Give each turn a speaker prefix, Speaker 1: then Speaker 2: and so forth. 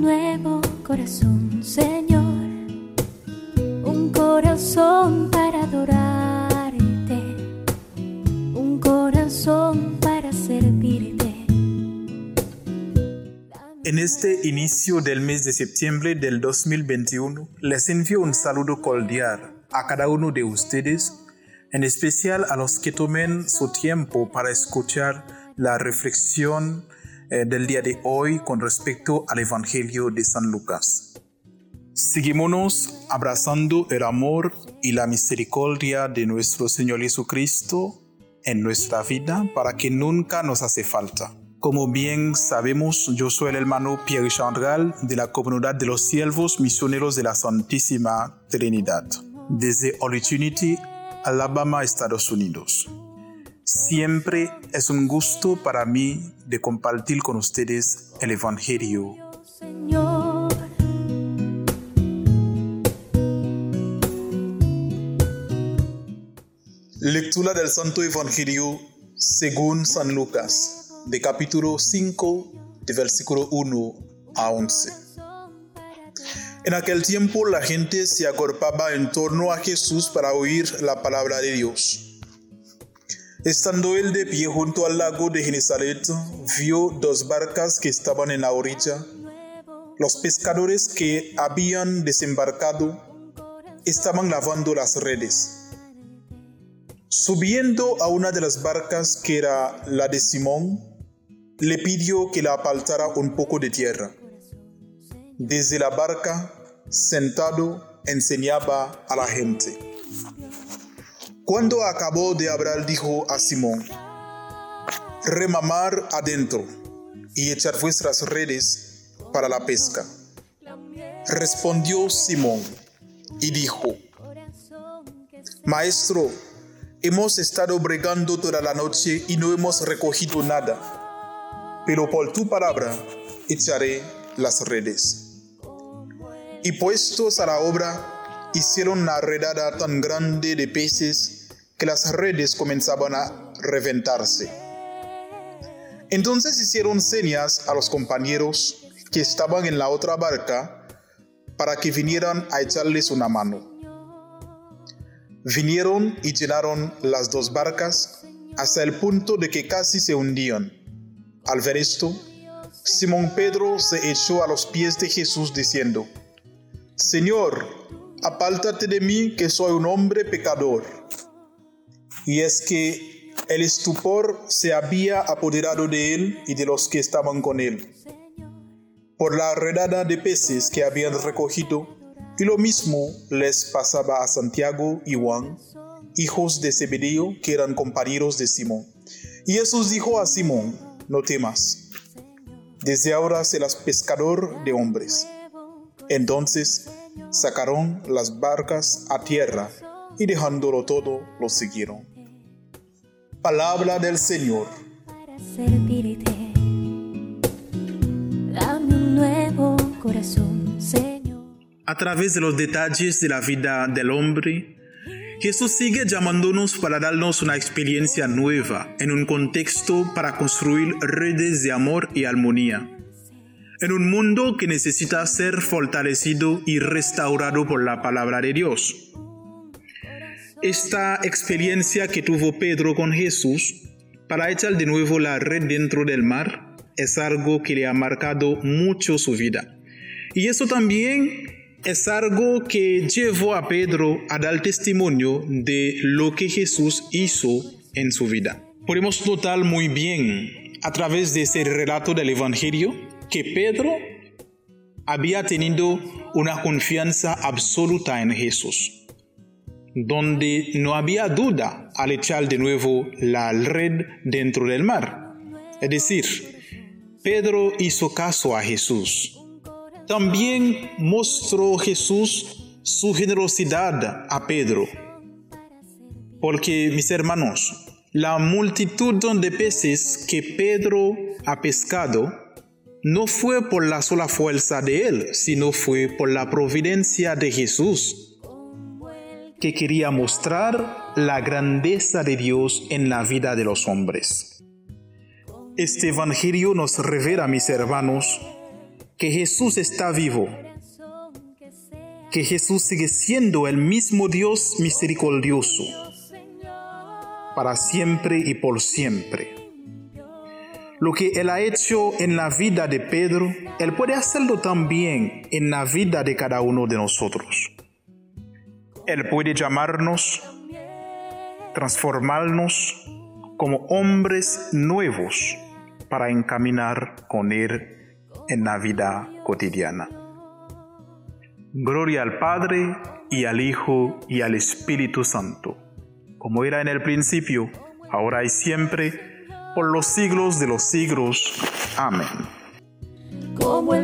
Speaker 1: nuevo corazón, Señor, un corazón para adorarte, un corazón para servirte.
Speaker 2: En este inicio del mes de septiembre del 2021, les envío un saludo cordial a cada uno de ustedes, en especial a los que tomen su tiempo para escuchar la reflexión eh, del día de hoy con respecto al Evangelio de San Lucas. Seguimos abrazando el amor y la misericordia de nuestro Señor Jesucristo en nuestra vida para que nunca nos hace falta. Como bien sabemos, yo soy el hermano Pierre Chandral de la comunidad de los siervos misioneros de la Santísima Trinidad, desde Holy Trinity, Alabama, Estados Unidos. Siempre es un gusto para mí de compartir con ustedes el Evangelio. Lectura del Santo Evangelio según San Lucas, de capítulo 5, de versículo 1 a 11. En aquel tiempo la gente se agolpaba en torno a Jesús para oír la palabra de Dios. Estando él de pie junto al lago de Genezaret, vio dos barcas que estaban en la orilla. Los pescadores que habían desembarcado estaban lavando las redes. Subiendo a una de las barcas, que era la de Simón, le pidió que la apartara un poco de tierra. Desde la barca, sentado, enseñaba a la gente. Cuando acabó de hablar, dijo a Simón, remamar adentro y echar vuestras redes para la pesca. Respondió Simón y dijo, Maestro, hemos estado bregando toda la noche y no hemos recogido nada, pero por tu palabra echaré las redes. Y puestos a la obra, hicieron una redada tan grande de peces que las redes comenzaban a reventarse. Entonces hicieron señas a los compañeros que estaban en la otra barca para que vinieran a echarles una mano. Vinieron y llenaron las dos barcas hasta el punto de que casi se hundían. Al ver esto, Simón Pedro se echó a los pies de Jesús diciendo, Señor, apártate de mí que soy un hombre pecador. Y es que el estupor se había apoderado de él y de los que estaban con él, por la redada de peces que habían recogido, y lo mismo les pasaba a Santiago y Juan, hijos de Zebedeo, que eran compañeros de Simón. Y Jesús dijo a Simón, no temas, desde ahora serás pescador de hombres. Entonces sacaron las barcas a tierra y dejándolo todo, lo siguieron. Palabra del Señor.
Speaker 1: para servirte. Dame un nuevo corazón, Señor.
Speaker 2: A través de los detalles de la vida del hombre, Jesús sigue llamándonos para darnos una experiencia nueva en un contexto para construir redes de amor y armonía. En un mundo que necesita ser fortalecido y restaurado por la palabra de Dios. Esta experiencia que tuvo Pedro con Jesús para echar de nuevo la red dentro del mar es algo que le ha marcado mucho su vida. Y eso también es algo que llevó a Pedro a dar testimonio de lo que Jesús hizo en su vida. Podemos notar muy bien a través de ese relato del Evangelio que Pedro había tenido una confianza absoluta en Jesús, donde no había duda al echar de nuevo la red dentro del mar. Es decir, Pedro hizo caso a Jesús. También mostró Jesús su generosidad a Pedro. Porque, mis hermanos, la multitud de peces que Pedro ha pescado no fue por la sola fuerza de él, sino fue por la providencia de Jesús, que quería mostrar la grandeza de Dios en la vida de los hombres. Este Evangelio nos revela, mis hermanos, que Jesús está vivo, que Jesús sigue siendo el mismo Dios misericordioso, para siempre y por siempre. Lo que Él ha hecho en la vida de Pedro, Él puede hacerlo también en la vida de cada uno de nosotros. Él puede llamarnos, transformarnos como hombres nuevos para encaminar con Él en la vida cotidiana. Gloria al Padre y al Hijo y al Espíritu Santo, como era en el principio, ahora y siempre, por los siglos de los siglos. Amén.
Speaker 1: Como